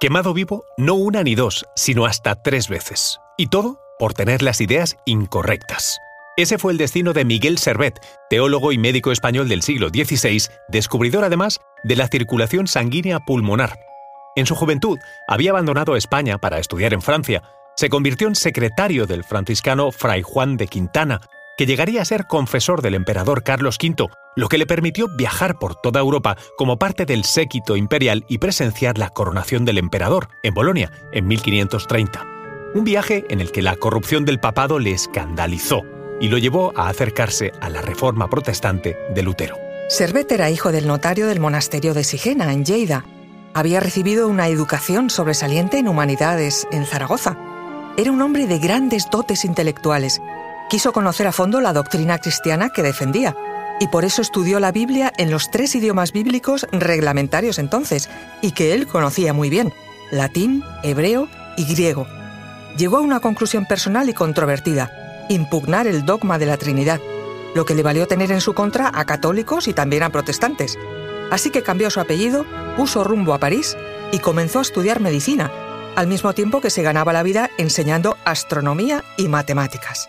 quemado vivo no una ni dos, sino hasta tres veces. Y todo por tener las ideas incorrectas. Ese fue el destino de Miguel Servet, teólogo y médico español del siglo XVI, descubridor además de la circulación sanguínea pulmonar. En su juventud había abandonado España para estudiar en Francia. Se convirtió en secretario del franciscano Fray Juan de Quintana, que llegaría a ser confesor del emperador Carlos V, lo que le permitió viajar por toda Europa como parte del séquito imperial y presenciar la coronación del emperador en Bolonia en 1530. Un viaje en el que la corrupción del papado le escandalizó y lo llevó a acercarse a la reforma protestante de Lutero. Servet era hijo del notario del monasterio de Sigena, en Lleida. Había recibido una educación sobresaliente en humanidades en Zaragoza. Era un hombre de grandes dotes intelectuales. Quiso conocer a fondo la doctrina cristiana que defendía y por eso estudió la Biblia en los tres idiomas bíblicos reglamentarios entonces y que él conocía muy bien, latín, hebreo y griego. Llegó a una conclusión personal y controvertida, impugnar el dogma de la Trinidad, lo que le valió tener en su contra a católicos y también a protestantes. Así que cambió su apellido, puso rumbo a París y comenzó a estudiar medicina, al mismo tiempo que se ganaba la vida enseñando astronomía y matemáticas.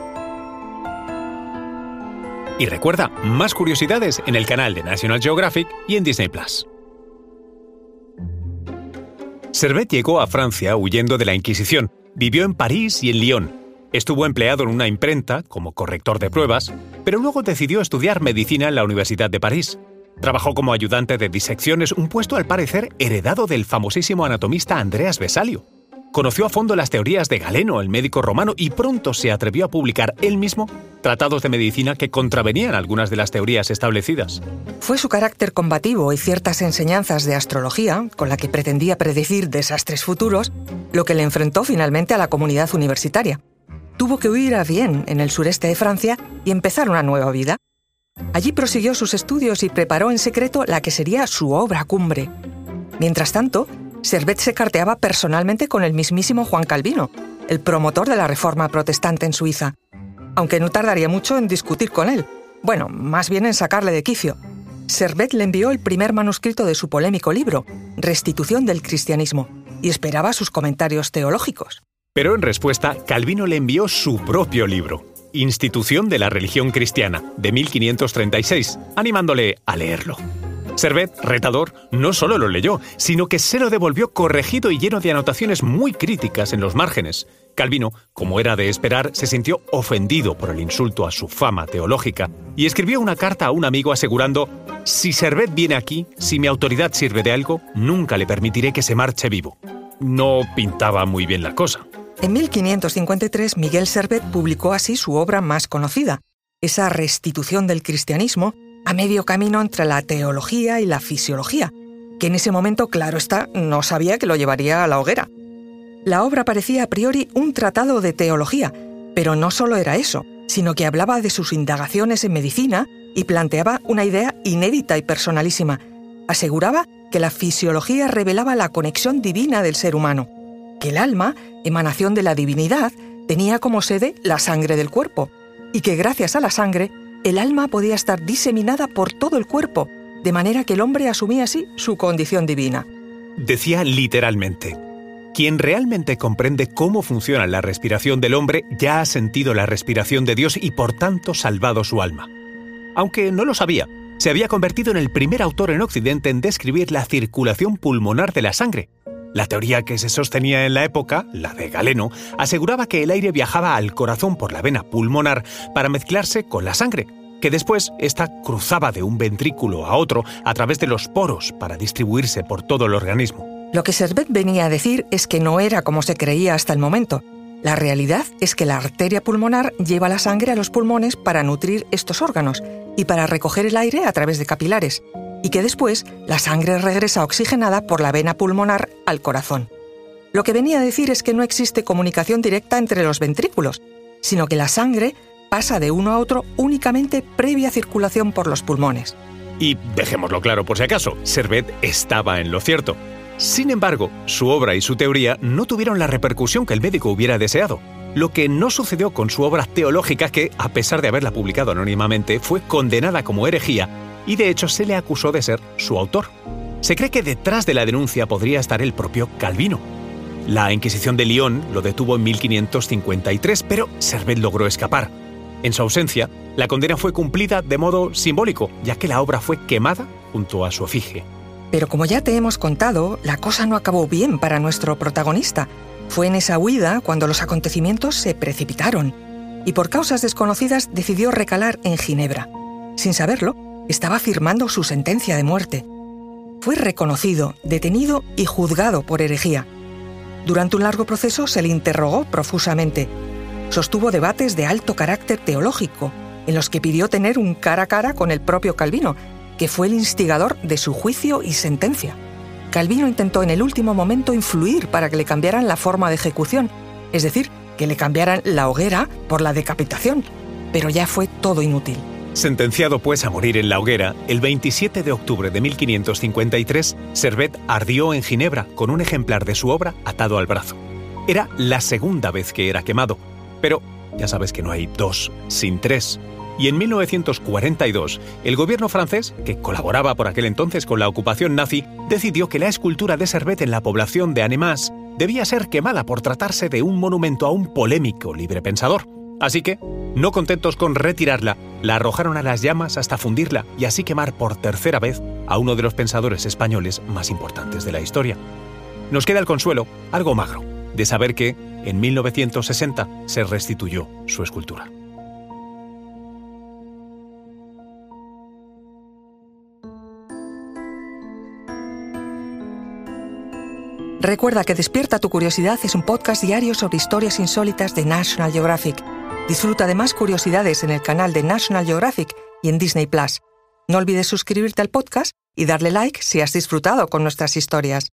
Y recuerda, más curiosidades en el canal de National Geographic y en Disney Plus. Servet llegó a Francia huyendo de la Inquisición, vivió en París y en Lyon, Estuvo empleado en una imprenta como corrector de pruebas, pero luego decidió estudiar medicina en la Universidad de París. Trabajó como ayudante de disecciones, un puesto al parecer heredado del famosísimo anatomista Andreas Vesalio. Conoció a fondo las teorías de Galeno, el médico romano, y pronto se atrevió a publicar él mismo tratados de medicina que contravenían algunas de las teorías establecidas. Fue su carácter combativo y ciertas enseñanzas de astrología, con la que pretendía predecir desastres futuros, lo que le enfrentó finalmente a la comunidad universitaria tuvo que huir a Vienne, en el sureste de Francia, y empezar una nueva vida. Allí prosiguió sus estudios y preparó en secreto la que sería su obra cumbre. Mientras tanto, Servet se carteaba personalmente con el mismísimo Juan Calvino, el promotor de la reforma protestante en Suiza, aunque no tardaría mucho en discutir con él, bueno, más bien en sacarle de quicio. Servet le envió el primer manuscrito de su polémico libro, Restitución del Cristianismo, y esperaba sus comentarios teológicos. Pero en respuesta, Calvino le envió su propio libro, Institución de la Religión Cristiana, de 1536, animándole a leerlo. Servet, retador, no solo lo leyó, sino que se lo devolvió corregido y lleno de anotaciones muy críticas en los márgenes. Calvino, como era de esperar, se sintió ofendido por el insulto a su fama teológica y escribió una carta a un amigo asegurando, si Servet viene aquí, si mi autoridad sirve de algo, nunca le permitiré que se marche vivo. No pintaba muy bien la cosa. En 1553, Miguel Servet publicó así su obra más conocida, esa restitución del cristianismo a medio camino entre la teología y la fisiología, que en ese momento, claro está, no sabía que lo llevaría a la hoguera. La obra parecía a priori un tratado de teología, pero no solo era eso, sino que hablaba de sus indagaciones en medicina y planteaba una idea inédita y personalísima. Aseguraba que la fisiología revelaba la conexión divina del ser humano que el alma, emanación de la divinidad, tenía como sede la sangre del cuerpo, y que gracias a la sangre, el alma podía estar diseminada por todo el cuerpo, de manera que el hombre asumía así su condición divina. Decía literalmente, quien realmente comprende cómo funciona la respiración del hombre ya ha sentido la respiración de Dios y por tanto salvado su alma. Aunque no lo sabía, se había convertido en el primer autor en Occidente en describir la circulación pulmonar de la sangre, la teoría que se sostenía en la época, la de Galeno, aseguraba que el aire viajaba al corazón por la vena pulmonar para mezclarse con la sangre, que después ésta cruzaba de un ventrículo a otro a través de los poros para distribuirse por todo el organismo. Lo que Servet venía a decir es que no era como se creía hasta el momento. La realidad es que la arteria pulmonar lleva la sangre a los pulmones para nutrir estos órganos y para recoger el aire a través de capilares, y que después la sangre regresa oxigenada por la vena pulmonar al corazón. Lo que venía a decir es que no existe comunicación directa entre los ventrículos, sino que la sangre pasa de uno a otro únicamente previa circulación por los pulmones. Y dejémoslo claro por si acaso, Servet estaba en lo cierto. Sin embargo, su obra y su teoría no tuvieron la repercusión que el médico hubiera deseado. Lo que no sucedió con su obra teológica que, a pesar de haberla publicado anónimamente, fue condenada como herejía y de hecho se le acusó de ser su autor. Se cree que detrás de la denuncia podría estar el propio Calvino. La Inquisición de Lyon lo detuvo en 1553, pero Servet logró escapar. En su ausencia, la condena fue cumplida de modo simbólico, ya que la obra fue quemada junto a su efigie. Pero como ya te hemos contado, la cosa no acabó bien para nuestro protagonista. Fue en esa huida cuando los acontecimientos se precipitaron y por causas desconocidas decidió recalar en Ginebra. Sin saberlo, estaba firmando su sentencia de muerte. Fue reconocido, detenido y juzgado por herejía. Durante un largo proceso se le interrogó profusamente. Sostuvo debates de alto carácter teológico, en los que pidió tener un cara a cara con el propio Calvino, que fue el instigador de su juicio y sentencia. Calvino intentó en el último momento influir para que le cambiaran la forma de ejecución, es decir, que le cambiaran la hoguera por la decapitación, pero ya fue todo inútil. Sentenciado pues a morir en la hoguera, el 27 de octubre de 1553, Servet ardió en Ginebra con un ejemplar de su obra atado al brazo. Era la segunda vez que era quemado, pero ya sabes que no hay dos sin tres. Y en 1942, el gobierno francés, que colaboraba por aquel entonces con la ocupación nazi, decidió que la escultura de Servet en la población de Annemasse debía ser quemada por tratarse de un monumento a un polémico librepensador. Así que, no contentos con retirarla, la arrojaron a las llamas hasta fundirla y así quemar por tercera vez a uno de los pensadores españoles más importantes de la historia. Nos queda el consuelo, algo magro, de saber que, en 1960, se restituyó su escultura. Recuerda que Despierta tu Curiosidad es un podcast diario sobre historias insólitas de National Geographic Disfruta de más curiosidades en el canal de National Geographic y en Disney Plus. No olvides suscribirte al podcast y darle like si has disfrutado con nuestras historias.